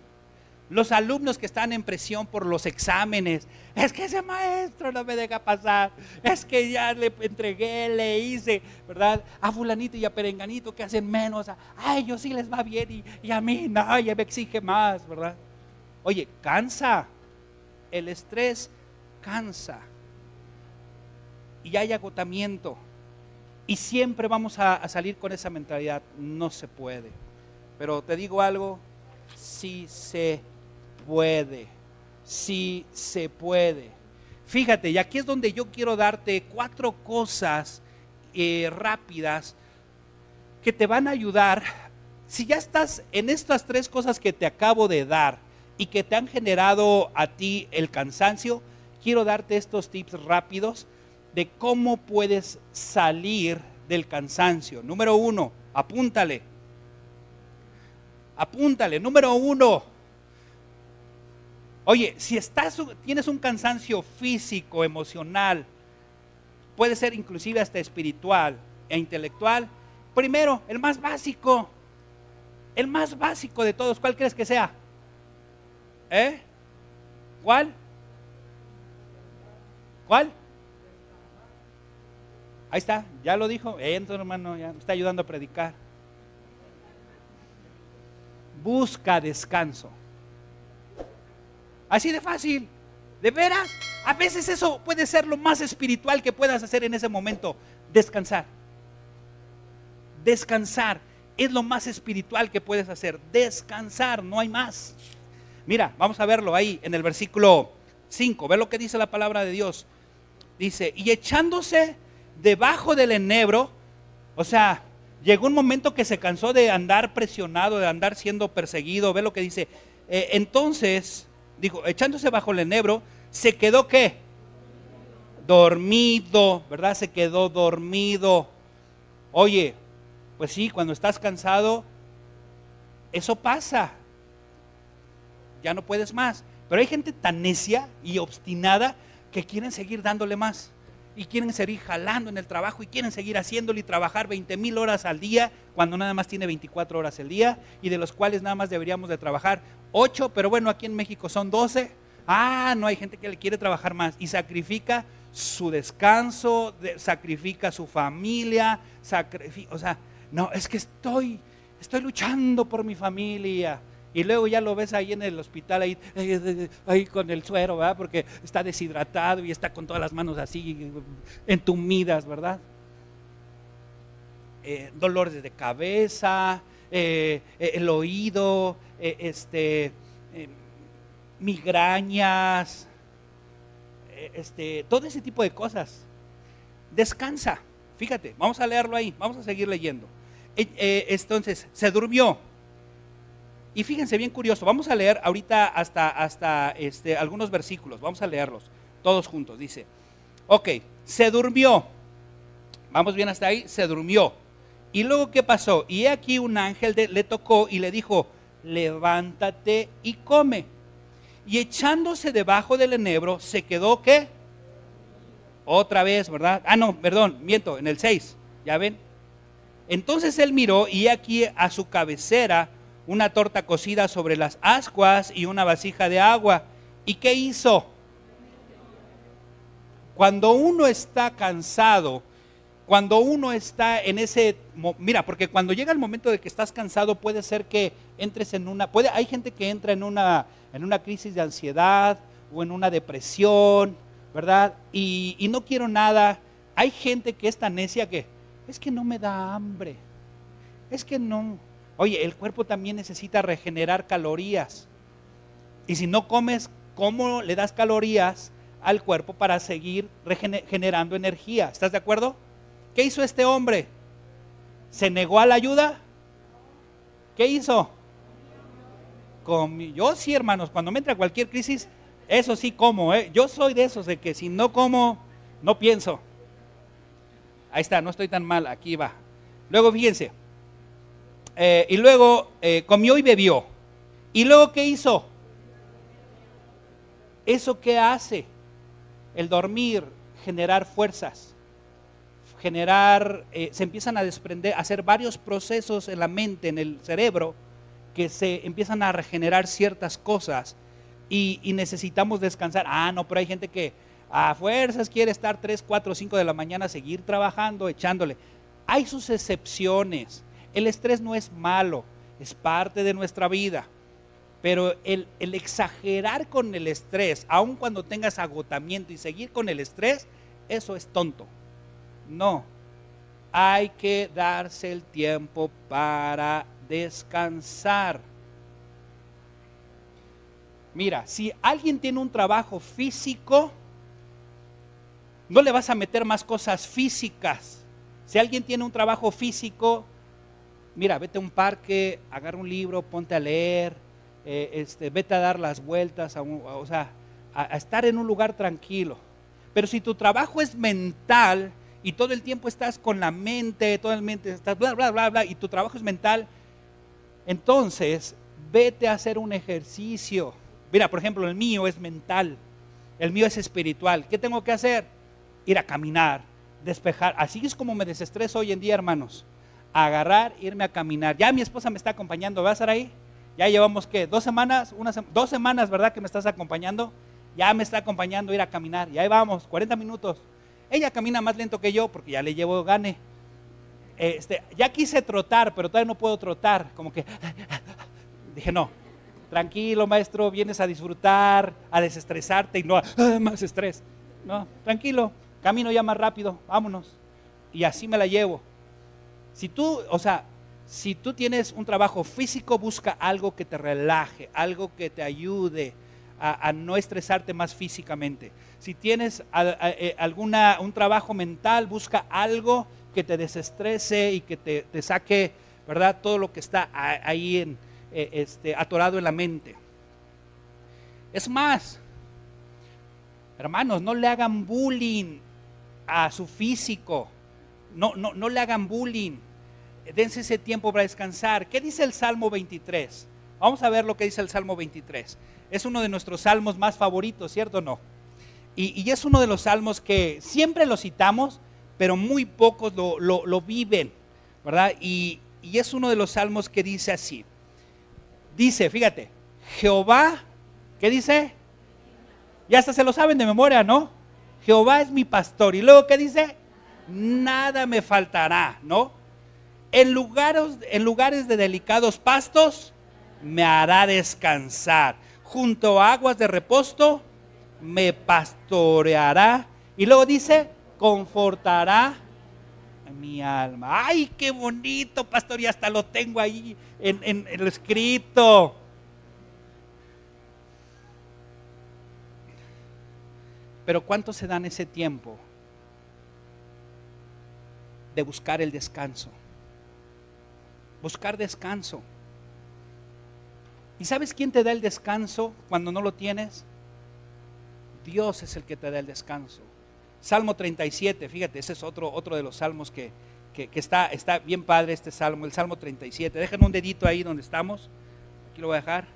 Los alumnos que están en presión por los exámenes, es que ese maestro no me deja pasar, es que ya le entregué, le hice, ¿verdad? A fulanito y a perenganito que hacen menos, a ellos sí les va bien y, a mí no, ya me exige más, ¿verdad? Oye, cansa, el estrés cansa y hay agotamiento. Y siempre vamos a, salir con esa mentalidad, no se puede. Pero te digo algo, sí se puede, sí se puede. Fíjate, y aquí es donde yo quiero darte cuatro cosas eh, rápidas que te van a ayudar. Si ya estás en estas tres cosas que te acabo de dar y que te han generado a ti el cansancio, quiero darte estos tips rápidos de cómo puedes salir del cansancio. Número uno, apúntale. Apúntale. Número uno. Oye, si estás, tienes un cansancio físico, emocional, puede ser inclusive hasta espiritual e intelectual. Primero, el más básico. El más básico de todos. ¿Cuál crees que sea? ¿Eh? ¿Cuál? ¿Cuál? Ahí está, ya lo dijo. Entonces, hermano, ya me está ayudando a predicar. Busca descanso. Así de fácil. ¿De veras? A veces eso puede ser lo más espiritual que puedas hacer en ese momento. Descansar. Descansar es lo más espiritual que puedes hacer. Descansar, no hay más. Mira, vamos a verlo ahí en el versículo 5. Ve lo que dice la palabra de Dios. Dice, y echándose debajo del enebro, o sea, llegó un momento que se cansó de andar presionado, de andar siendo perseguido. Ve lo que dice. Eh, entonces dijo, echándose bajo el enebro, se quedó qué? Dormido, ¿verdad? Se quedó dormido. Oye, pues sí, cuando estás cansado, eso pasa. Ya no puedes más. Pero hay gente tan necia y obstinada que quieren seguir dándole más. Y quieren seguir jalando en el trabajo y quieren seguir haciéndolo y trabajar 20 mil horas al día cuando nada más tiene 24 horas al día y de los cuales nada más deberíamos de trabajar 8, pero bueno, aquí en México son 12. Ah, no hay gente que le quiere trabajar más y sacrifica su descanso, sacrifica su familia, sacrifica, o sea, no, es que estoy, estoy luchando por mi familia. Y luego ya lo ves ahí en el hospital, ahí, ahí con el suero, ¿verdad? Porque está deshidratado y está con todas las manos así entumidas, ¿verdad? Eh, dolores de cabeza, eh, eh, el oído, este, migrañas, este, todo ese tipo de cosas. Descansa, fíjate, vamos a leerlo ahí, vamos a seguir leyendo. entonces, se durmió y fíjense bien curioso, vamos a leer ahorita hasta, hasta este, algunos versículos, vamos a leerlos todos juntos. Dice, ok, se durmió, vamos bien hasta ahí, se durmió. Y luego, ¿qué pasó? Y aquí un ángel le tocó y le dijo, levántate y come. Y echándose debajo del enebro, se quedó, ¿qué? Otra vez, ¿verdad? Ah, no, perdón, miento, en el 6, ¿ya ven? Entonces él miró y aquí a su cabecera una torta cocida sobre las ascuas y una vasija de agua. ¿Y qué hizo? Cuando uno está cansado, cuando uno está en ese, mira, porque cuando llega el momento de que estás cansado puede ser que entres en una, puede, hay gente que entra en una, en una crisis de ansiedad o en una depresión, ¿verdad? Y, y no quiero nada. Hay gente que es tan necia que es que no me da hambre, es que no, Oye, el cuerpo también necesita regenerar calorías. Y si no comes, ¿cómo le das calorías al cuerpo para seguir generando energía? ¿Estás de acuerdo? ¿Qué hizo este hombre? ¿Se negó a la ayuda? ¿Qué hizo? Yo sí, hermanos, cuando me entra cualquier crisis, eso sí como. ¿eh? Yo soy de esos de que si no como, no pienso. Ahí está, no estoy tan mal, aquí va. Luego fíjense, eh, y luego eh, comió y bebió. ¿Y luego qué hizo? ¿Eso qué hace? El dormir, generar fuerzas, generar, eh, se empiezan a desprender, hacer varios procesos en la mente, en el cerebro, que se empiezan a regenerar ciertas cosas y, y necesitamos descansar. Ah, no, pero hay gente que a fuerzas quiere estar 3, 4, 5 de la mañana, seguir trabajando, echándole. Hay sus excepciones el estrés no es malo, es parte de nuestra vida. Pero el, exagerar con el estrés, aun cuando tengas agotamiento y seguir con el estrés, eso es tonto. No, hay que darse el tiempo para descansar. Mira, si alguien tiene un trabajo físico, no le vas a meter más cosas físicas. Si alguien tiene un trabajo físico, mira, vete a un parque, agarra un libro, ponte a leer, eh, este, vete a dar las vueltas, a o sea, a, estar en un lugar tranquilo. Pero si tu trabajo es mental y todo el tiempo estás con la mente, todo el mente estás bla, bla, bla, bla, y tu trabajo es mental, entonces vete a hacer un ejercicio. Mira, por ejemplo, el mío es mental, el mío es espiritual. ¿Qué tengo que hacer? Ir a caminar, despejar. Así es como me desestreso hoy en día, hermanos agarrar, irme a caminar. Ya mi esposa me está acompañando, ¿vas a estar ahí? Ya llevamos, ¿qué? ¿Dos semanas? Dos semanas, ¿verdad? Que me estás acompañando. Ya me está acompañando a ir a caminar. Y ahí vamos, 40 minutos. Ella camina más lento que yo porque ya le llevo gane. Este, ya quise trotar, pero todavía no puedo trotar. Como que *laughs* dije, no, tranquilo maestro, vienes a disfrutar, a desestresarte y no a *laughs* más estrés. No, tranquilo, camino ya más rápido, vámonos. Y así me la llevo. Si tú, o sea, si tú tienes un trabajo físico, busca algo que te relaje, algo que te ayude a, no estresarte más físicamente. Si tienes eh, alguna, un trabajo mental, busca algo que te desestrese y que te, saque, ¿verdad? Todo lo que está ahí en, eh, este, atorado en la mente. Es más, hermanos, no le hagan bullying a su físico. No, no, no le hagan bullying. Dense ese tiempo para descansar. ¿Qué dice el Salmo 23? Vamos a ver lo que dice el Salmo 23. Es uno de nuestros salmos más favoritos, ¿cierto o no? Y, es uno de los salmos que siempre lo citamos, pero muy pocos lo, viven, ¿verdad? Y, y es uno de los salmos que dice así. Dice, fíjate, Jehová, ¿qué dice? Ya hasta se lo saben de memoria, ¿no? Jehová es mi pastor. Y luego, ¿qué dice? Nada me faltará, ¿no? En lugares, de delicados pastos me hará descansar. Junto a aguas de reposo me pastoreará. Y luego dice, confortará mi alma. Ay, qué bonito, pastor, y hasta lo tengo ahí en, en el escrito. Pero ¿cuánto se dan ese tiempo de buscar el descanso? Buscar descanso. ¿Y sabes quién te da el descanso cuando no lo tienes? Dios es el que te da el descanso. Salmo 37, fíjate, ese es otro, otro de los salmos que, está, está bien padre este salmo, el Salmo 37. Dejen un dedito ahí donde estamos. Aquí lo voy a dejar.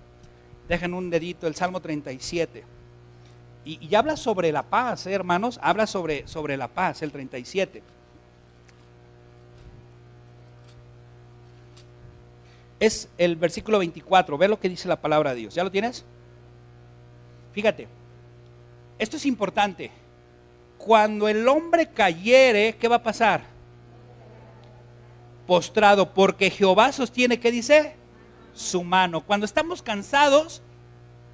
Dejen un dedito, el Salmo 37. Y, y habla sobre la paz, ¿eh, hermanos. Habla sobre, sobre la paz, el 37. Es el versículo 24. Ve lo que dice la palabra de Dios. ¿Ya lo tienes? Fíjate. Esto es importante. Cuando el hombre cayere, ¿qué va a pasar? Postrado, porque Jehová sostiene, ¿qué dice? Su mano. Cuando estamos cansados,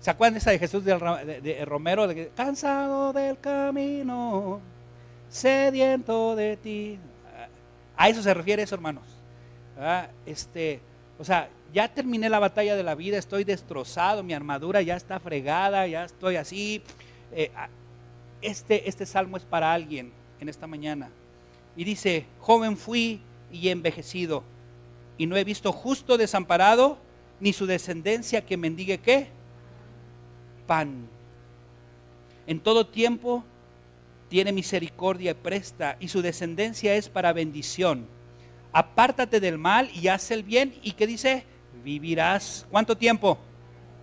¿se acuerdan de esa de Jesús de, Romero? Cansado del camino, sediento de ti. A eso se refiere eso, hermanos. Ah, este, o sea, ya terminé la batalla de la vida, estoy destrozado, mi armadura ya está fregada, ya estoy así, eh, este, este salmo es para alguien en esta mañana. Y dice, joven fui y envejecido, y no he visto justo desamparado, ni su descendencia que mendigue qué? Pan. En todo tiempo tiene misericordia y presta, y su descendencia es para bendición. Apártate del mal y haz el bien, y que dice, vivirás. ¿Cuánto tiempo?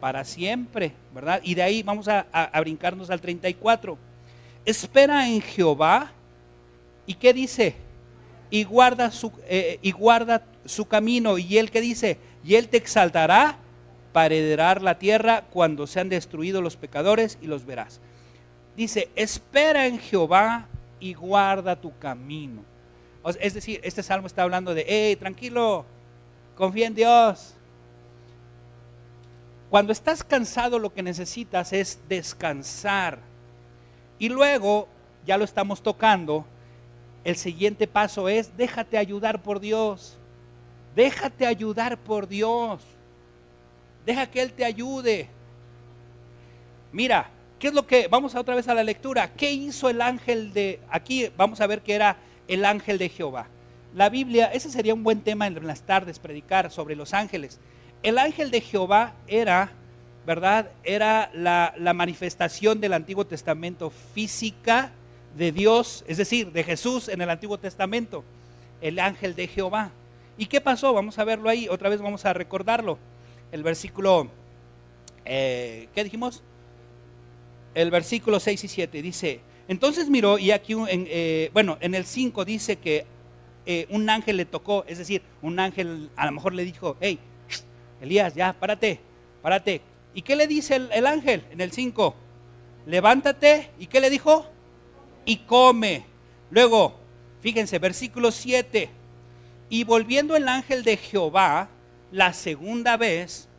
para siempre, ¿verdad? Y de ahí vamos a, brincarnos al 34. Espera en Jehová. ¿Y qué dice? Y guarda su, eh, y guarda su camino. Y él que dice, y él te exaltará para heredar la tierra cuando sean destruidos los pecadores y los verás. Dice, espera en Jehová y guarda tu camino. Es decir, este salmo está hablando de, hey, tranquilo, confía en Dios, cuando estás cansado lo que necesitas es descansar. Y luego, ya lo estamos tocando, el siguiente paso es déjate ayudar por Dios. Déjate ayudar por Dios. Deja que Él te ayude. Mira, ¿qué es lo que, vamos a otra vez a la lectura, ¿qué hizo el ángel de, aquí vamos a ver que era el ángel de Jehová? La Biblia, ese sería un buen tema en las tardes, predicar sobre los ángeles el ángel de Jehová era, ¿verdad? Era la, manifestación del Antiguo Testamento física de Dios, es decir, de Jesús en el Antiguo Testamento, el ángel de Jehová. ¿Y qué pasó? Vamos a verlo ahí, otra vez vamos a recordarlo. El versículo, eh, ¿qué dijimos? El versículo 6 y 7 dice, entonces miró y aquí, en, eh, bueno, en el 5 dice que eh, un ángel le tocó, es decir, un ángel a lo mejor le dijo, hey, *tsk* Elías, ya, párate, párate. ¿Y qué le dice el, ángel en el 5? Levántate. ¿Y qué le dijo? Y come. Luego, fíjense, versículo 7. Y volviendo el ángel de Jehová la segunda vez,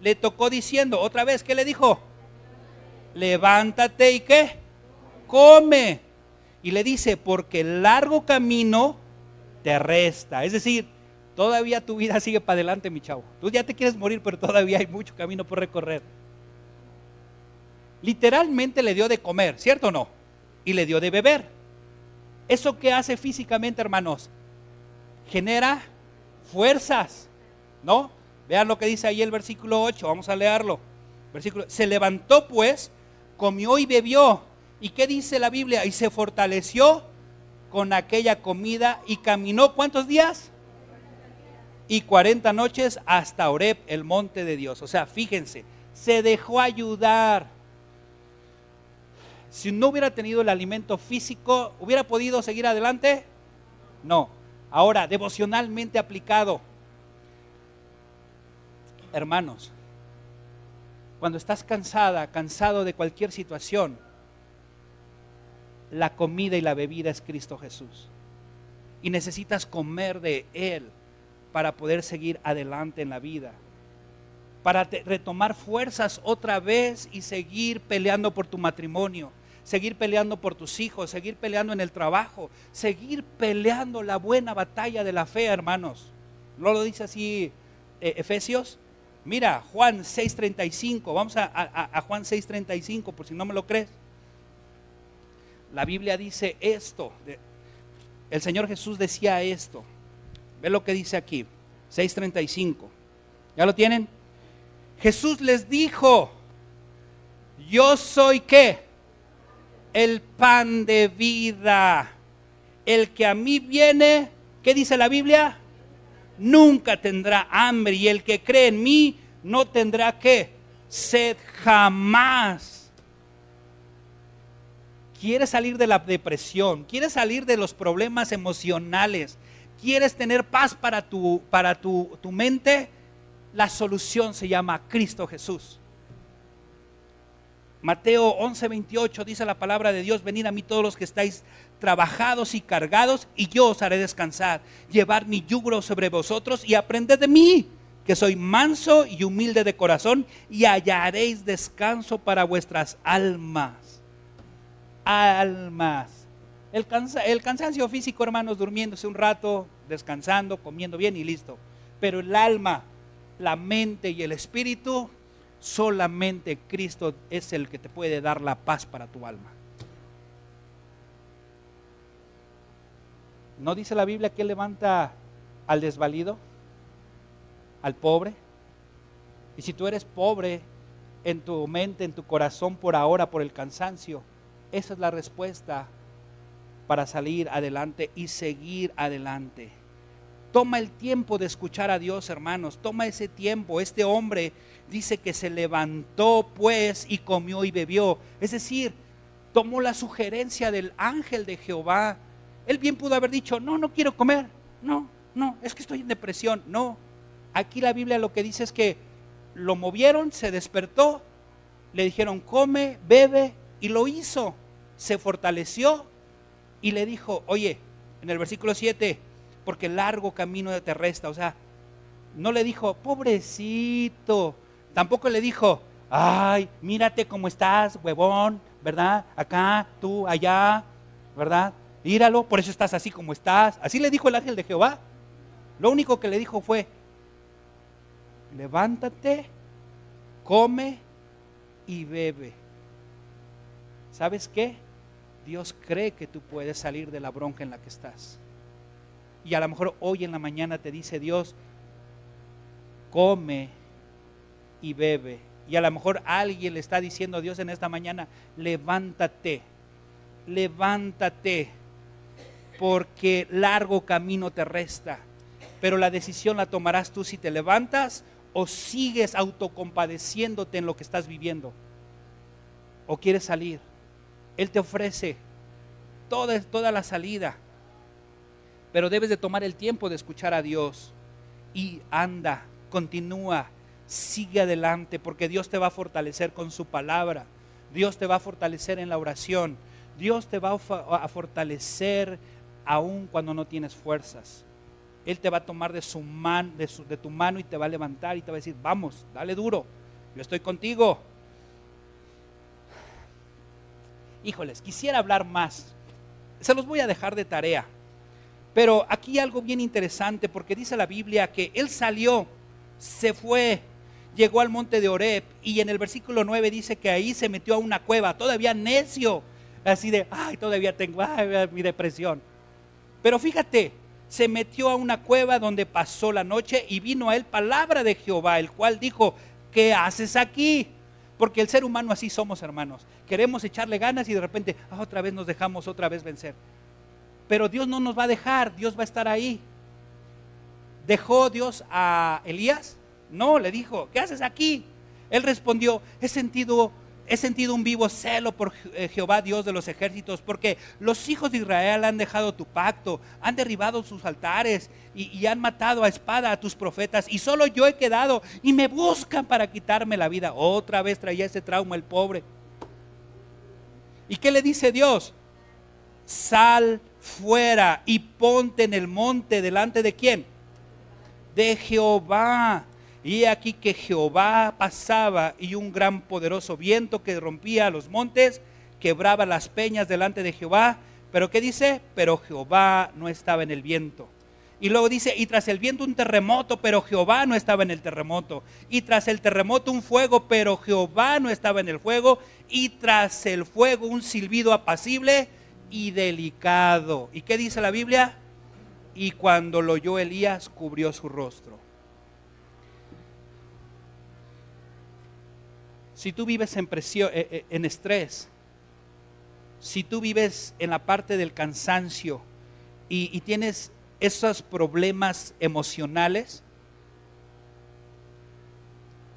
le tocó diciendo, otra vez, ¿qué le dijo? Levántate y qué? Come. Y le dice, porque el largo camino te resta. Es decir, Todavía tu vida sigue para adelante, mi chavo. Tú ya te quieres morir, pero todavía hay mucho camino por recorrer. Literalmente le dio de comer, ¿cierto o no? Y le dio de beber. ¿Eso qué hace físicamente, hermanos? Genera fuerzas, ¿no? Vean lo que dice ahí el versículo 8, vamos a leerlo. Versículo, se levantó pues, comió y bebió. ¿Y qué dice la Biblia? Y se fortaleció con aquella comida y caminó cuántos días? Y 40 noches hasta Oreb, el monte de Dios. O sea, fíjense, se dejó ayudar. Si no hubiera tenido el alimento físico, ¿hubiera podido seguir adelante? No. Ahora, devocionalmente aplicado. Hermanos, cuando estás cansada, cansado de cualquier situación, la comida y la bebida es Cristo Jesús. Y necesitas comer de Él para poder seguir adelante en la vida. Para retomar fuerzas otra vez y seguir peleando por tu matrimonio, seguir peleando por tus hijos, seguir peleando en el trabajo, seguir peleando la buena batalla de la fe, hermanos. ¿No lo dice así eh, Efesios? Mira, Juan 6:35, vamos a, a Juan 6:35 por si no me lo crees. La Biblia dice esto, el Señor Jesús decía esto. Ve lo que dice aquí, 6:35. ¿Ya lo tienen? Jesús les dijo, yo soy qué? El pan de vida. El que a mí viene, ¿qué dice la Biblia? nunca tendrá hambre y el que cree en mí no tendrá que sed jamás. Quieres salir de la depresión, quieres salir de los problemas emocionales, quieres tener paz para tu, para tu, tu mente, la solución se llama Cristo Jesús. Mateo 11:28 dice la palabra de Dios, venid a mí todos los que estáis trabajados y cargados, y yo os haré descansar. Llevar mi yugo sobre vosotros y aprended de mí, que soy manso y humilde de corazón, y hallaréis descanso para vuestras almas. Almas. El, el cansancio físico, hermanos, durmiéndose un rato, descansando, comiendo bien y listo. Pero el alma, la mente y el espíritu, solamente Cristo es el que te puede dar la paz para tu alma. ¿No dice la Biblia que levanta al desvalido, al pobre? Y si tú eres pobre en tu mente, en tu corazón por ahora, por el cansancio, esa es la respuesta para salir adelante y seguir adelante. Toma el tiempo de escuchar a Dios, hermanos. Toma ese tiempo. Este hombre dice que se levantó pues y comió y bebió. Es decir, tomó la sugerencia del ángel de Jehová él bien pudo haber dicho, no, no quiero comer. No, no, es que estoy en depresión. No, aquí la Biblia lo que dice es que lo movieron, se despertó, le dijeron, come, bebe, y lo hizo. Se fortaleció y le dijo, oye, en el versículo 7, porque largo camino te resta. O sea, no le dijo, pobrecito. Tampoco le dijo, ay, mírate cómo estás, huevón, ¿verdad? Acá, tú, allá, ¿verdad? Míralo, por eso estás así como estás. Así le dijo el ángel de Jehová. Lo único que le dijo fue, levántate, come y bebe. ¿Sabes qué? Dios cree que tú puedes salir de la bronca en la que estás. Y a lo mejor hoy en la mañana te dice Dios, come y bebe. Y a lo mejor alguien le está diciendo a Dios en esta mañana, levántate, levántate porque largo camino te resta. Pero la decisión la tomarás tú si te levantas o sigues autocompadeciéndote en lo que estás viviendo. O quieres salir. Él te ofrece toda, toda la salida. Pero debes de tomar el tiempo de escuchar a Dios. Y anda, continúa, sigue adelante, porque Dios te va a fortalecer con su palabra. Dios te va a fortalecer en la oración. Dios te va a fortalecer aun cuando no tienes fuerzas. Él te va a tomar de, su man, de, de tu mano y te va a levantar y te va a decir, vamos, dale duro, yo estoy contigo. Híjoles, quisiera hablar más. Se los voy a dejar de tarea. Pero aquí algo bien interesante porque dice la Biblia que él salió, se fue, llegó al monte de Oreb y en el versículo 9 dice que ahí se metió a una cueva, todavía necio, así de, ay, todavía tengo mi depresión. Pero fíjate, se metió a una cueva donde pasó la noche y vino a él palabra de Jehová, el cual dijo, ¿qué haces aquí? Porque el ser humano así somos, hermanos. Queremos echarle ganas y de repente ah, otra vez nos dejamos otra vez vencer. Pero Dios no nos va a dejar, Dios va a estar ahí. ¿Dejó Dios a Elías? No, le dijo, ¿qué haces aquí? Él respondió, he sentido he sentido un vivo celo por eh, Jehová Dios de los ejércitos, porque los hijos de Israel han dejado tu pacto, han derribado sus altares y, han matado a espada a tus profetas, y solo yo he quedado y me buscan para quitarme la vida. Otra vez traía ese trauma el pobre. ¿Y qué le dice Dios? Sal fuera y ponte en el monte delante de quién? De Jehová y aquí que Jehová pasaba y un gran poderoso viento que rompía los montes, quebraba las peñas delante de Jehová. Pero ¿qué dice? Pero Jehová no estaba en el viento. Y luego dice, y tras el viento un terremoto, pero Jehová no estaba en el terremoto. Y tras el terremoto un fuego, pero Jehová no estaba en el fuego. Y tras el fuego un silbido apacible y delicado. ¿Y qué dice la Biblia? Y cuando lo oyó Elías, cubrió su rostro. Si tú vives en presión, eh, eh, en estrés, si tú vives en la parte del cansancio y, tienes esos problemas emocionales,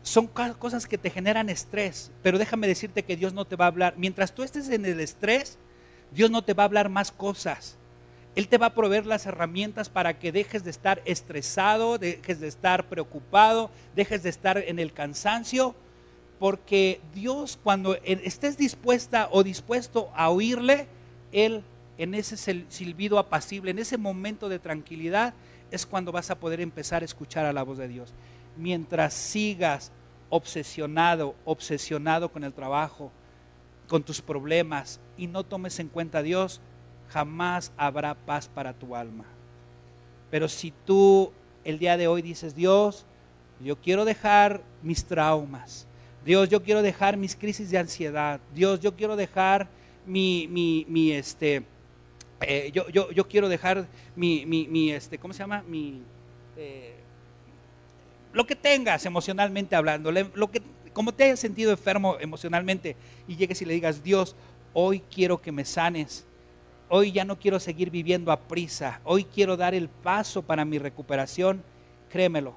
son cosas que te generan estrés, pero déjame decirte que Dios no te va a hablar. Mientras tú estés en el estrés, Dios no te va a hablar más cosas. Él te va a proveer las herramientas para que dejes de estar estresado, dejes de estar preocupado, dejes de estar en el cansancio porque Dios cuando estés dispuesta o dispuesto a oírle, Él en ese silbido apacible, en ese momento de tranquilidad, es cuando vas a poder empezar a escuchar a la voz de Dios. Mientras sigas obsesionado, obsesionado con el trabajo, con tus problemas y no tomes en cuenta a Dios, jamás habrá paz para tu alma. Pero si tú el día de hoy dices, Dios, yo quiero dejar mis traumas, Dios, yo quiero dejar mis crisis de ansiedad. Dios, yo quiero dejar mi, mi, mi este, eh, yo, yo, yo, quiero dejar mi, mi, este, ¿cómo se llama? Mi, eh, lo que tengas emocionalmente hablando, lo que, como te hayas sentido enfermo emocionalmente y llegues y le digas, Dios, hoy quiero que me sanes. Hoy ya no quiero seguir viviendo a prisa. Hoy quiero dar el paso para mi recuperación. Créemelo,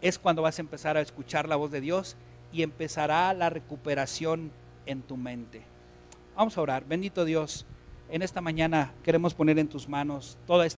es cuando vas a empezar a escuchar la voz de Dios y empezará la recuperación en tu mente. Vamos a orar. Bendito Dios, en esta mañana queremos poner en tus manos toda esta